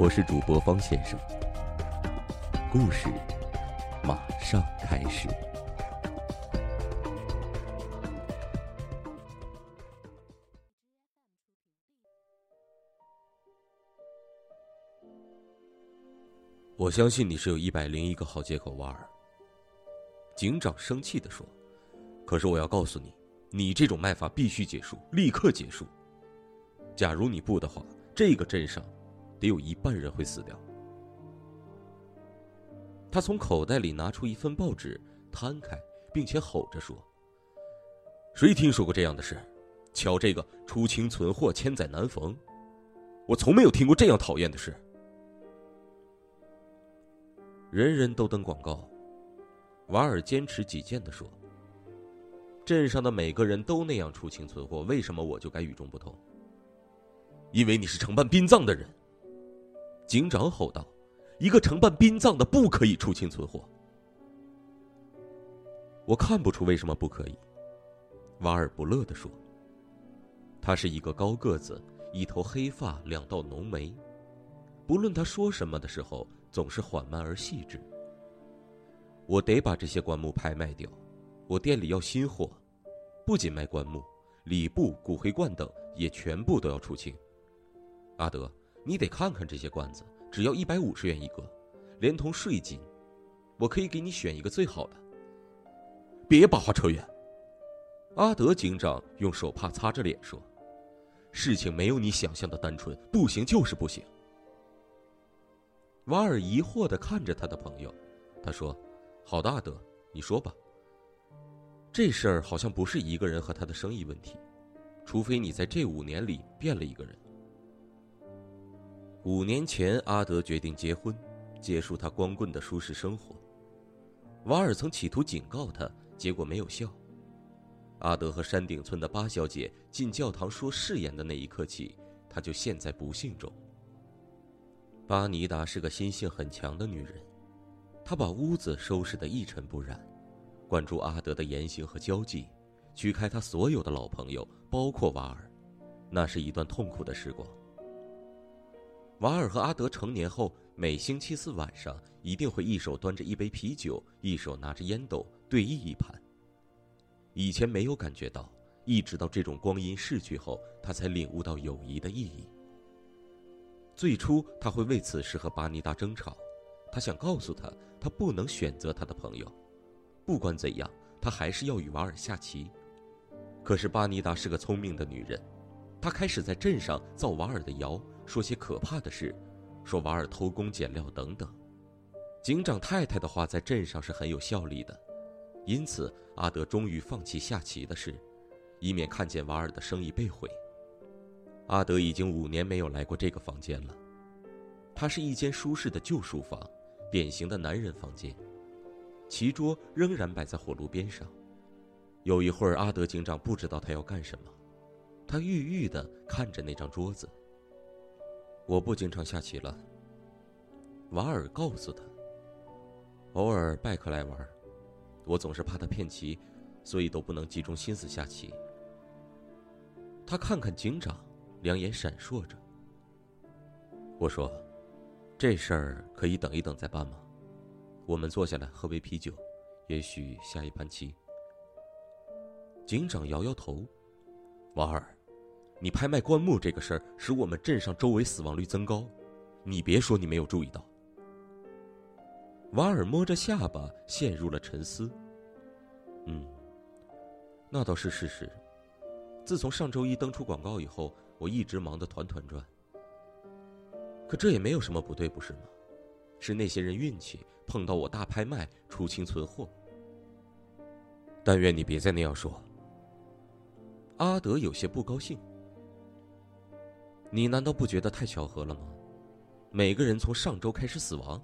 我是主播方先生，故事马上开始。我相信你是有一百零一个好借口，瓦尔。警长生气的说：“可是我要告诉你，你这种卖法必须结束，立刻结束。假如你不的话，这个镇上……”得有一半人会死掉。他从口袋里拿出一份报纸，摊开，并且吼着说：“谁听说过这样的事？瞧这个‘出清存货，千载难逢’，我从没有听过这样讨厌的事。”人人都登广告，瓦尔坚持己见的说：“镇上的每个人都那样出清存货，为什么我就该与众不同？因为你是承办殡葬的人。”警长吼道：“一个承办殡葬的不可以出清存货。”我看不出为什么不可以。”瓦尔不乐地说。他是一个高个子，一头黑发，两道浓眉，不论他说什么的时候，总是缓慢而细致。我得把这些棺木拍卖掉，我店里要新货，不仅卖棺木，礼布、骨灰罐等也全部都要出清。阿德。你得看看这些罐子，只要一百五十元一个，连同税金，我可以给你选一个最好的。别把话扯远。阿德警长用手帕擦着脸说：“事情没有你想象的单纯，不行就是不行。”瓦尔疑惑的看着他的朋友，他说：“好的，阿德，你说吧。这事儿好像不是一个人和他的生意问题，除非你在这五年里变了一个人。”五年前，阿德决定结婚，结束他光棍的舒适生活。瓦尔曾企图警告他，结果没有效。阿德和山顶村的巴小姐进教堂说誓言的那一刻起，他就陷在不幸中。巴尼达是个心性很强的女人，她把屋子收拾得一尘不染，关注阿德的言行和交际，驱开他所有的老朋友，包括瓦尔。那是一段痛苦的时光。瓦尔和阿德成年后，每星期四晚上一定会一手端着一杯啤酒，一手拿着烟斗对弈一盘。以前没有感觉到，一直到这种光阴逝去后，他才领悟到友谊的意义。最初他会为此事和巴尼达争吵，他想告诉他，他不能选择他的朋友。不管怎样，他还是要与瓦尔下棋。可是巴尼达是个聪明的女人，她开始在镇上造瓦尔的谣。说些可怕的事，说瓦尔偷工减料等等。警长太太的话在镇上是很有效力的，因此阿德终于放弃下棋的事，以免看见瓦尔的生意被毁。阿德已经五年没有来过这个房间了，它是一间舒适的旧书房，典型的男人房间。棋桌仍然摆在火炉边上。有一会儿，阿德警长不知道他要干什么，他郁郁地看着那张桌子。我不经常下棋了。瓦尔告诉他。偶尔拜克来玩，我总是怕他骗棋，所以都不能集中心思下棋。他看看警长，两眼闪烁着。我说：“这事儿可以等一等再办吗？我们坐下来喝杯啤酒，也许下一盘棋。”警长摇摇头。瓦尔。你拍卖棺木这个事儿，使我们镇上周围死亡率增高。你别说你没有注意到。瓦尔摸着下巴，陷入了沉思。嗯，那倒是事实。自从上周一登出广告以后，我一直忙得团团转。可这也没有什么不对，不是吗？是那些人运气碰到我大拍卖，出清存货。但愿你别再那样说。阿德有些不高兴。你难道不觉得太巧合了吗？每个人从上周开始死亡。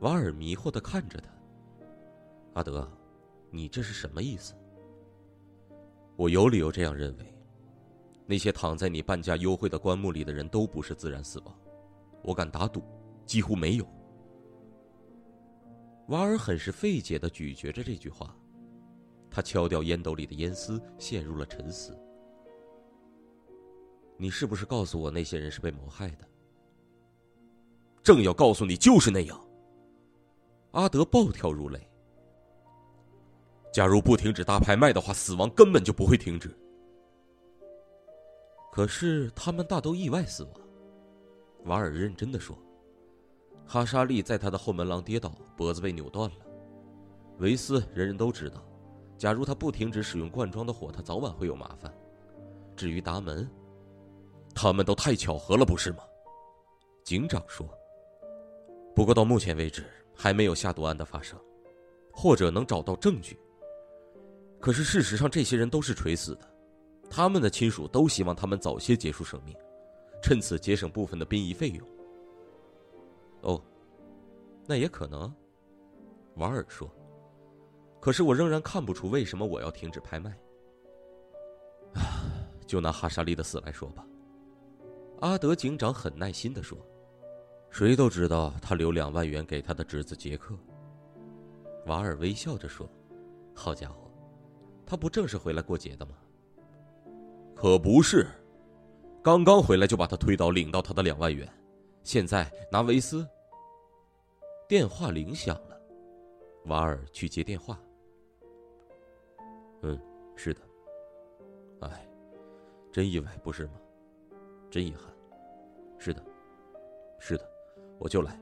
瓦尔迷惑的看着他。阿德，你这是什么意思？我有理由这样认为。那些躺在你半价优惠的棺木里的人都不是自然死亡，我敢打赌，几乎没有。瓦尔很是费解的咀嚼着这句话，他敲掉烟斗里的烟丝，陷入了沉思。你是不是告诉我那些人是被谋害的？正要告诉你，就是那样。阿德暴跳如雷。假如不停止大拍卖的话，死亡根本就不会停止。可是他们大都意外死亡，瓦尔认真的说：“哈沙利在他的后门廊跌倒，脖子被扭断了。维斯人人都知道，假如他不停止使用罐装的火，他早晚会有麻烦。至于达门，他们都太巧合了，不是吗？”警长说。不过到目前为止，还没有下毒案的发生，或者能找到证据。可是事实上，这些人都是垂死的。他们的亲属都希望他们早些结束生命，趁此节省部分的殡仪费用。哦，那也可能，瓦尔说。可是我仍然看不出为什么我要停止拍卖。啊，就拿哈沙利的死来说吧，阿德警长很耐心的说：“谁都知道他留两万元给他的侄子杰克。”瓦尔微笑着说：“好家伙，他不正是回来过节的吗？”可不是，刚刚回来就把他推倒，领到他的两万元，现在拿维斯。电话铃响了，瓦尔去接电话。嗯，是的。哎，真意外，不是吗？真遗憾。是的，是的，我就来。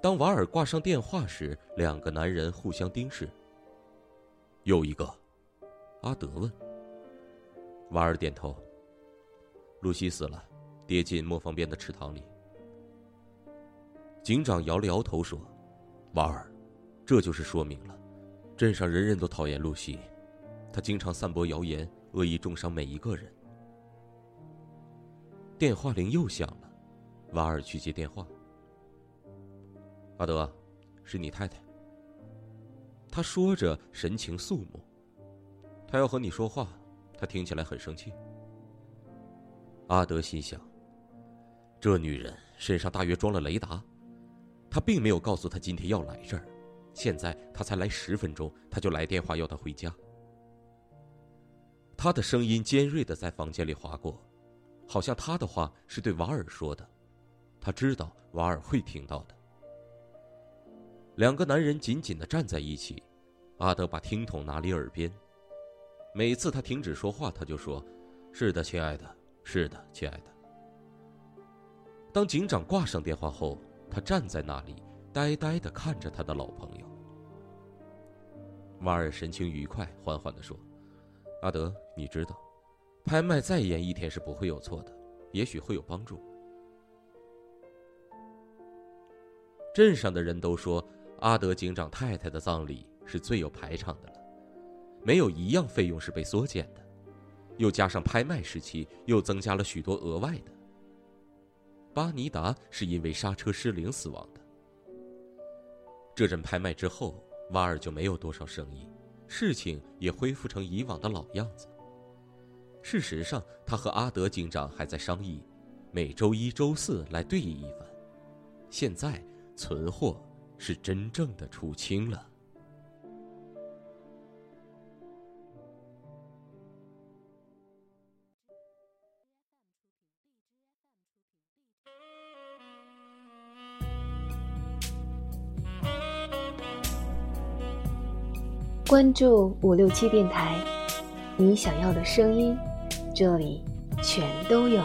当瓦尔挂上电话时，两个男人互相盯视。又一个，阿德问。瓦尔点头。露西死了，跌进磨坊边的池塘里。警长摇了摇头说：“瓦尔，这就是说明了，镇上人人都讨厌露西，她经常散播谣言，恶意重伤每一个人。”电话铃又响了，瓦尔去接电话。阿德，是你太太。他说着，神情肃穆。他要和你说话。他听起来很生气。阿德心想：这女人身上大约装了雷达，他并没有告诉他今天要来这儿，现在他才来十分钟，他就来电话要他回家。他的声音尖锐的在房间里划过，好像他的话是对瓦尔说的，他知道瓦尔会听到的。两个男人紧紧的站在一起，阿德把听筒拿离耳边。每次他停止说话，他就说：“是的，亲爱的，是的，亲爱的。”当警长挂上电话后，他站在那里，呆呆的看着他的老朋友。瓦尔神情愉快，缓缓的说：“阿德，你知道，拍卖再延一天是不会有错的，也许会有帮助。”镇上的人都说，阿德警长太太的葬礼是最有排场的了。没有一样费用是被缩减的，又加上拍卖时期又增加了许多额外的。巴尼达是因为刹车失灵死亡的。这阵拍卖之后，瓦尔就没有多少生意，事情也恢复成以往的老样子。事实上，他和阿德警长还在商议，每周一、周四来对弈一番。现在存货是真正的出清了。关注五六七电台，你想要的声音，这里全都有。